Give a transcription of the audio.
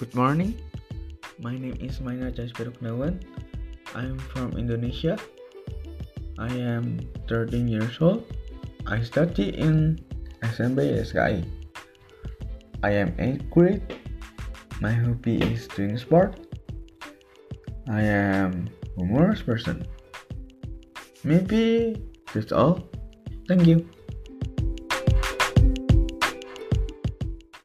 Good morning. My name is Maynard Jazpiero Gunawan. I am from Indonesia. I am 13 years old. I study in SMB SKI. I am 8th grade. My hobby is doing sport. I am a humorous person. Maybe that's all. Thank you.